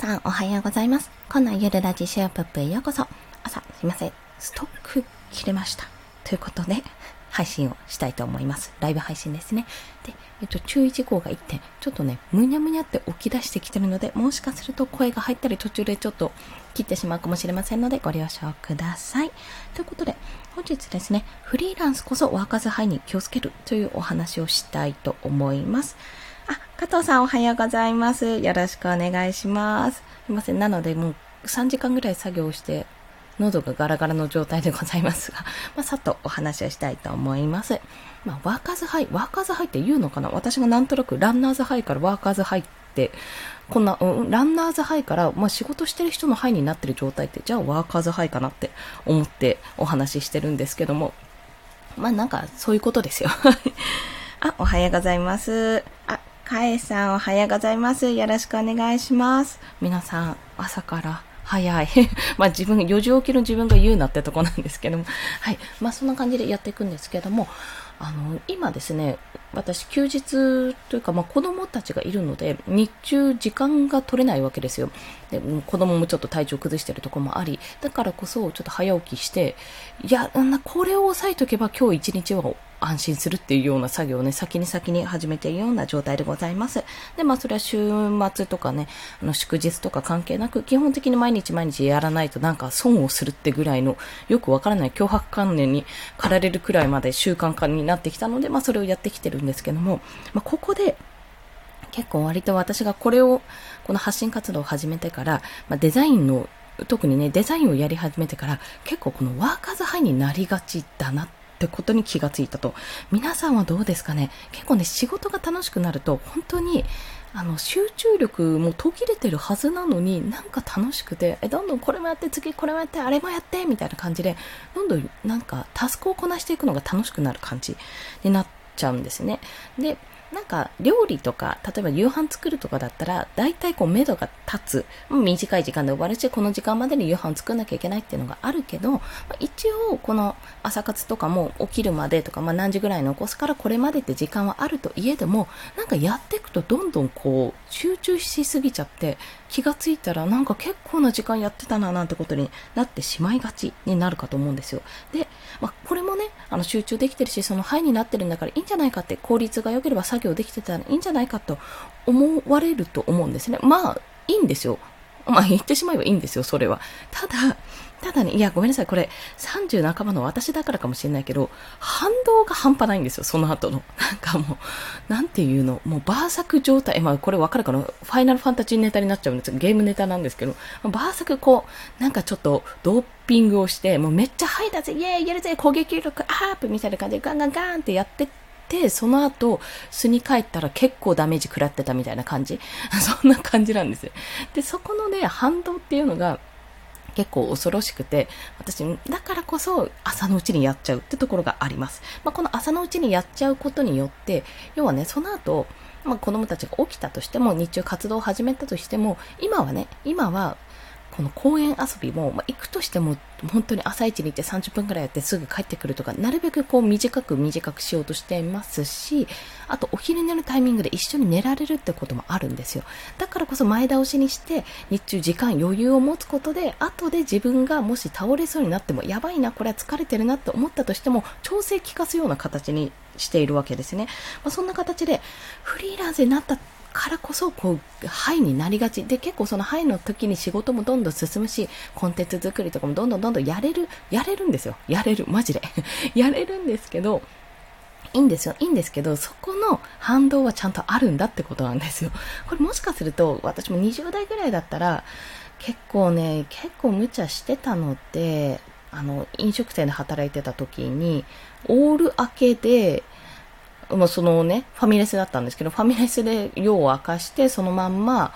さんおはようございます。こんなゆるラジシェアプップへようこそ。朝、すいません。ストック切れました。ということで、配信をしたいと思います。ライブ配信ですね。で、えっと、注意事項が1点。ちょっとね、むにゃむにゃって起き出してきてるので、もしかすると声が入ったり途中でちょっと切ってしまうかもしれませんので、ご了承ください。ということで、本日ですね、フリーランスこそワーカーズハイに気をつけるというお話をしたいと思います。あ、加藤さんおはようございます。よろしくお願いします。すいません。なので、もう3時間ぐらい作業して、喉がガラガラの状態でございますが、まあ、さっとお話をしたいと思います。まあ、ワーカーズハイ、ワーカーズハイって言うのかな？私がなんとなくランナーズハイからワーカーズハイって、こんな、うん、ランナーズハイから、まあ、仕事してる人のハイになってる状態って、じゃあワーカーズハイかなって思ってお話ししてるんですけども、まあなんかそういうことですよ。あ、おはようございます。あ、かえさんおはようございます。よろしくお願いします。皆さん、朝から早い。まあ自分、4時起きの自分が言うなってとこなんですけども。はい。まあそんな感じでやっていくんですけども、あの、今ですね、私休日というか、まあ、子供たちがいるので、日中時間が取れないわけですよ。で子供もちょっと体調崩してるところもあり、だからこそちょっと早起きして、いや、これを押さえとけば今日一日は安心するっていうような作業をね、先に先に始めているような状態でございます。で、まあそれは週末とかね、あの祝日とか関係なく、基本的に毎日毎日やらないとなんか損をするってぐらいの、よくわからない脅迫観念に駆られるくらいまで習慣化になってきたので、まあそれをやってきてるんですけども、まあここで、結構割と私がこれを、この発信活動を始めてから、まあ、デザインの特にね、デザインをやり始めてから、結構このワーカーズハイになりがちだなってことに気がついたと。皆さんはどうですかね？結構ね、仕事が楽しくなると、本当に、あの、集中力も途切れてるはずなのに、なんか楽しくて、え、どんどんこれもやって、次これもやって、あれもやって、みたいな感じで、どんどんなんかタスクをこなしていくのが楽しくなる感じになってちゃうんですね。で、なんか料理とか、例えば夕飯作るとかだったら、大体こう目処が立つ。短い時間で終わるし、この時間までに夕飯作んなきゃいけないっていうのがあるけど、一応この朝活とかも起きるまでとか、まあ何時ぐらい残すからこれまでって時間はあるといえども、なんかやっていくとどんどんこう集中しすぎちゃって、気がついたらなんか結構な時間やってたななんてことになってしまいがちになるかと思うんですよ。で、まあこれもね、あの集中できてるし、その範囲になってるんだからいいんじゃないかって効率が良ければ作業できてたらいいんじゃないかと思われると思うんですね。まあ、いいんですよ。まあ言ってしまえばいいんですよ、それは。ただ、ただね、いや、ごめんなさい、これ、30半ばの私だからかもしれないけど、反動が半端ないんですよ、その後の。なんかもう、なんていうの、もうバーサク状態、まあこれわかるかな？ファイナルファンタジーネタになっちゃうんですゲームネタなんですけど、バーサクこう、なんかちょっとドーピングをして、もうめっちゃハイだぜ、イェーイやるぜ、攻撃力アップみたいな感じでガンガンガンってやってて、その後、巣に帰ったら結構ダメージ食らってたみたいな感じ。そんな感じなんですよ。で、そこのね、反動っていうのが、結構恐ろしくて、私、だからこそ朝のうちにやっちゃうってところがあります。まあ、この朝のうちにやっちゃうことによって、要はね、その後、まあ、子供たちが起きたとしても、日中活動を始めたとしても、今はね、今はこの公園遊びも、まあ、行くとしても、本当に朝一に行って30分くらいやってすぐ帰ってくるとか、なるべくこう短く短くしようとしていますし、あとお昼寝のタイミングで一緒に寝られるってこともあるんですよ。だからこそ前倒しにして、日中時間余裕を持つことで、後で自分がもし倒れそうになっても、やばいな、これは疲れてるなって思ったとしても、調整効かすような形にしているわけですね。まあ、そんな形で、フリーランスになったからこそ、こう、ハイになりがち。で、結構そのハイの時に仕事もどんどん進むし、コンテンツ作りとかもどんどんどんどんやれる、やれるんですよ。やれる、マジで。やれるんですけど、いいんですよ。いいんですけど、そこの反動はちゃんとあるんだってことなんですよ。これもしかすると、私も20代ぐらいだったら、結構ね、結構無茶してたので、あの、飲食店で働いてた時に、オール明けで、まあ、そのね、ファミレスだったんですけど、ファミレスで用を明かして、そのまんま、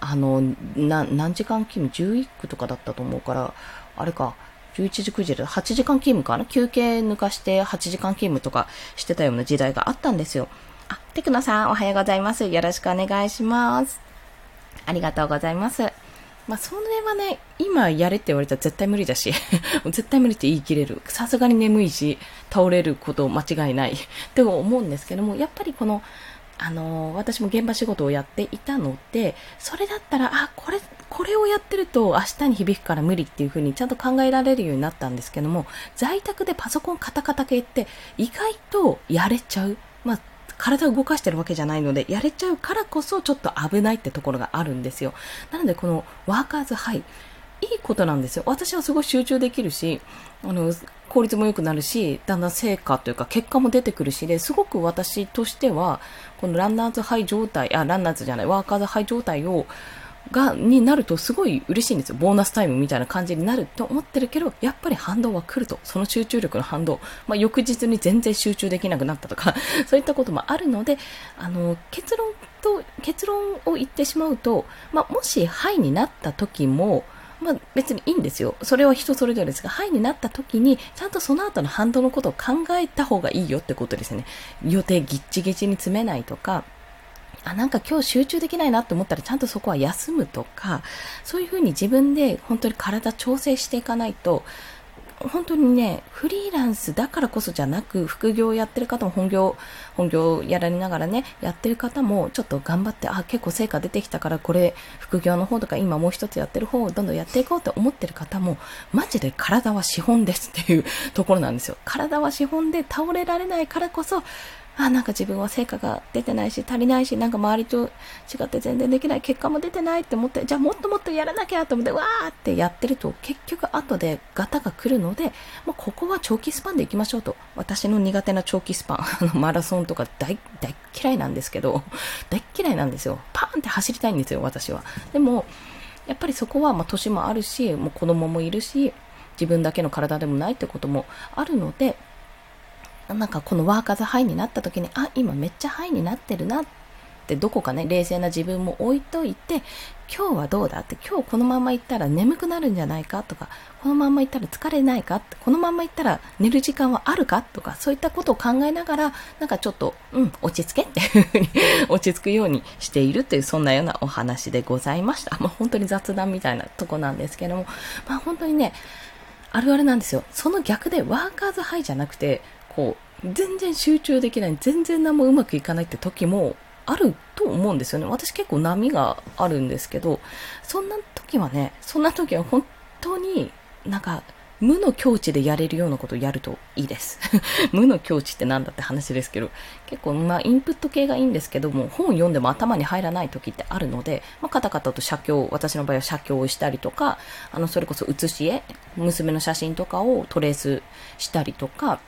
あの、何時間勤務 ?11 区とかだったと思うから、あれか、11時9時で8時間勤務かな？休憩抜かして8時間勤務とかしてたような時代があったんですよ。あ、テクノさんおはようございます。よろしくお願いします。ありがとうございます。まあ、それはね、今やれって言われたら絶対無理だし、絶対無理って言い切れる。さすがに眠いし、倒れること間違いないって思うんですけども、やっぱりこの、あのー、私も現場仕事をやっていたので、それだったら、あ、これ、これをやってると明日に響くから無理っていう風にちゃんと考えられるようになったんですけども、在宅でパソコンカタカタ系って意外とやれちゃう。体を動かしてるわけじゃないので、やれちゃうからこそちょっと危ないってところがあるんですよ。なのでこのワーカーズハイ、いいことなんですよ。私はすごい集中できるし、あの、効率も良くなるし、だんだん成果というか結果も出てくるしで、すごく私としては、このランナーズハイ状態、あ、ランナーズじゃない、ワーカーズハイ状態を、が、になるとすごい嬉しいんですよ。ボーナスタイムみたいな感じになると思ってるけど、やっぱり反動は来ると。その集中力の反動。まあ、翌日に全然集中できなくなったとか、そういったこともあるので、あの、結論と、結論を言ってしまうと、まあ、もし、はいになった時も、まあ別にいいんですよ。それは人それぞれですが、はいになった時に、ちゃんとその後の反動のことを考えた方がいいよってことですね。予定ぎっちぎちに詰めないとか、あ、なんか今日集中できないなって思ったらちゃんとそこは休むとか、そういうふうに自分で本当に体調整していかないと、本当にね、フリーランスだからこそじゃなく、副業をやってる方も本業、本業やられながらね、やってる方もちょっと頑張って、あ、結構成果出てきたからこれ、副業の方とか今もう一つやってる方をどんどんやっていこうと思ってる方も、マジで体は資本ですっていうところなんですよ。体は資本で倒れられないからこそ、あ、なんか自分は成果が出てないし、足りないし、なんか周りと違って全然できない、結果も出てないって思って、じゃあもっともっとやらなきゃと思って、わーってやってると、結局後でガタが来るので、もうここは長期スパンで行きましょうと。私の苦手な長期スパン、あの、マラソンとか大、大嫌いなんですけど、大嫌いなんですよ。パーンって走りたいんですよ、私は。でも、やっぱりそこは、まあ、年もあるし、もう子供もいるし、自分だけの体でもないってこともあるので、なんかこのワーカーズハイになった時に、あ、今めっちゃハイになってるなってどこかね、冷静な自分も置いといて、今日はどうだって、今日このまま行ったら眠くなるんじゃないかとか、このまま行ったら疲れないかって、このまま行ったら寝る時間はあるかとか、そういったことを考えながら、なんかちょっと、うん、落ち着けっていうふうに 落ち着くようにしているという、そんなようなお話でございました。まあ本当に雑談みたいなとこなんですけども、まあ本当にね、あるあるなんですよ。その逆でワーカーズハイじゃなくて、こう、全然集中できない、全然何もうまくいかないって時もあると思うんですよね。私結構波があるんですけど、そんな時はね、そんな時は本当になんか無の境地でやれるようなことをやるといいです。無の境地って何だって話ですけど、結構まあインプット系がいいんですけども、本読んでも頭に入らない時ってあるので、まあ、カタカタと写経、私の場合は写経をしたりとか、あの、それこそ写し絵、娘の写真とかをトレースしたりとか、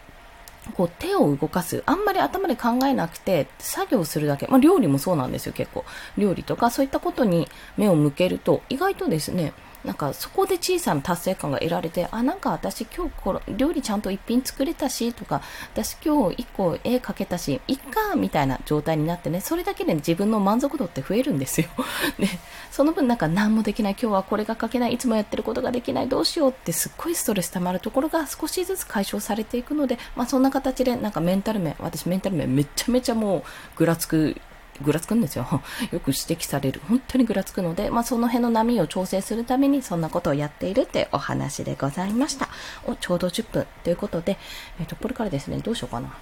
こう手を動かす。あんまり頭で考えなくて作業するだけ。まあ料理もそうなんですよ結構。料理とかそういったことに目を向けると意外とですね、なんかそこで小さな達成感が得られて、あ、なんか私今日こ料理ちゃんと一品作れたし、とか、私今日一個絵描けたし、いっか、みたいな状態になってね、それだけで自分の満足度って増えるんですよ。で、その分なんか何もできない、今日はこれが描けない、いつもやってることができない、どうしようってすっごいストレス溜まるところが少しずつ解消されていくので、まあそんな形でなんかメンタル面、私メンタル面めちゃめちゃもうぐらつくぐらつくんですよ。よく指摘される。本当にぐらつくので、まあ、その辺の波を調整するためにそんなことをやっているってお話でございました。お、ちょうど10分ということで、えっ、ー、と、これからですね、どうしようかな。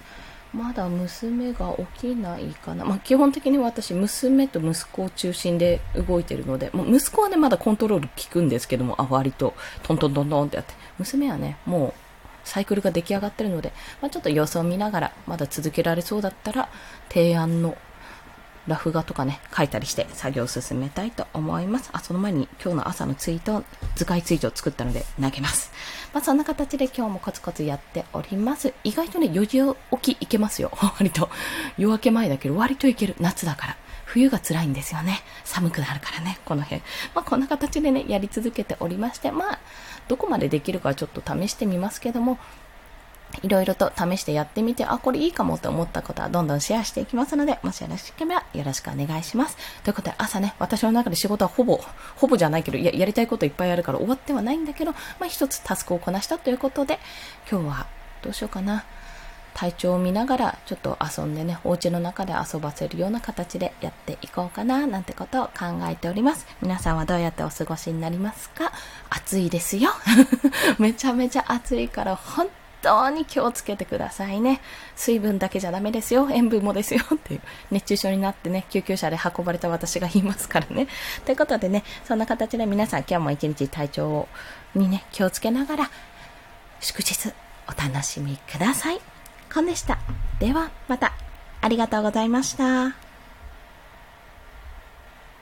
まだ娘が起きないかな。まあ、基本的に私、娘と息子を中心で動いてるので、もう息子はね、まだコントロール効くんですけども、あ、割と、トントントントンってやって。娘はね、もう、サイクルが出来上がってるので、まあ、ちょっと様子を見ながら、まだ続けられそうだったら、提案のラフ画とかね、書いたりして作業を進めたいと思います。あ、その前に今日の朝のツイート、図解ツイートを作ったので投げます。まあそんな形で今日もコツコツやっております。意外とね、4時起きいけますよ。割と。夜明け前だけど割といける。夏だから。冬が辛いんですよね。寒くなるからね、この辺。まあこんな形でね、やり続けておりまして、まあ、どこまでできるかちょっと試してみますけども、いろいろと試してやってみて、あ、これいいかもと思ったことはどんどんシェアしていきますので、もしよろしければよろしくお願いします。ということで、朝ね、私の中で仕事はほぼ、ほぼじゃないけど、ややりたいこといっぱいあるから終わってはないんだけど、まあ一つタスクをこなしたということで、今日はどうしようかな。体調を見ながらちょっと遊んでね、お家の中で遊ばせるような形でやっていこうかな、なんてことを考えております。皆さんはどうやってお過ごしになりますか？暑いですよ。めちゃめちゃ暑いから、本当に気をつけてくださいね。水分だけじゃダメですよ。塩分もですよ。っていう。熱中症になってね、救急車で運ばれた私が言いますからね。ということでね、そんな形で皆さん今日も一日体調にね、気をつけながら、祝日お楽しみください。コンでした。では、また。ありがとうございました。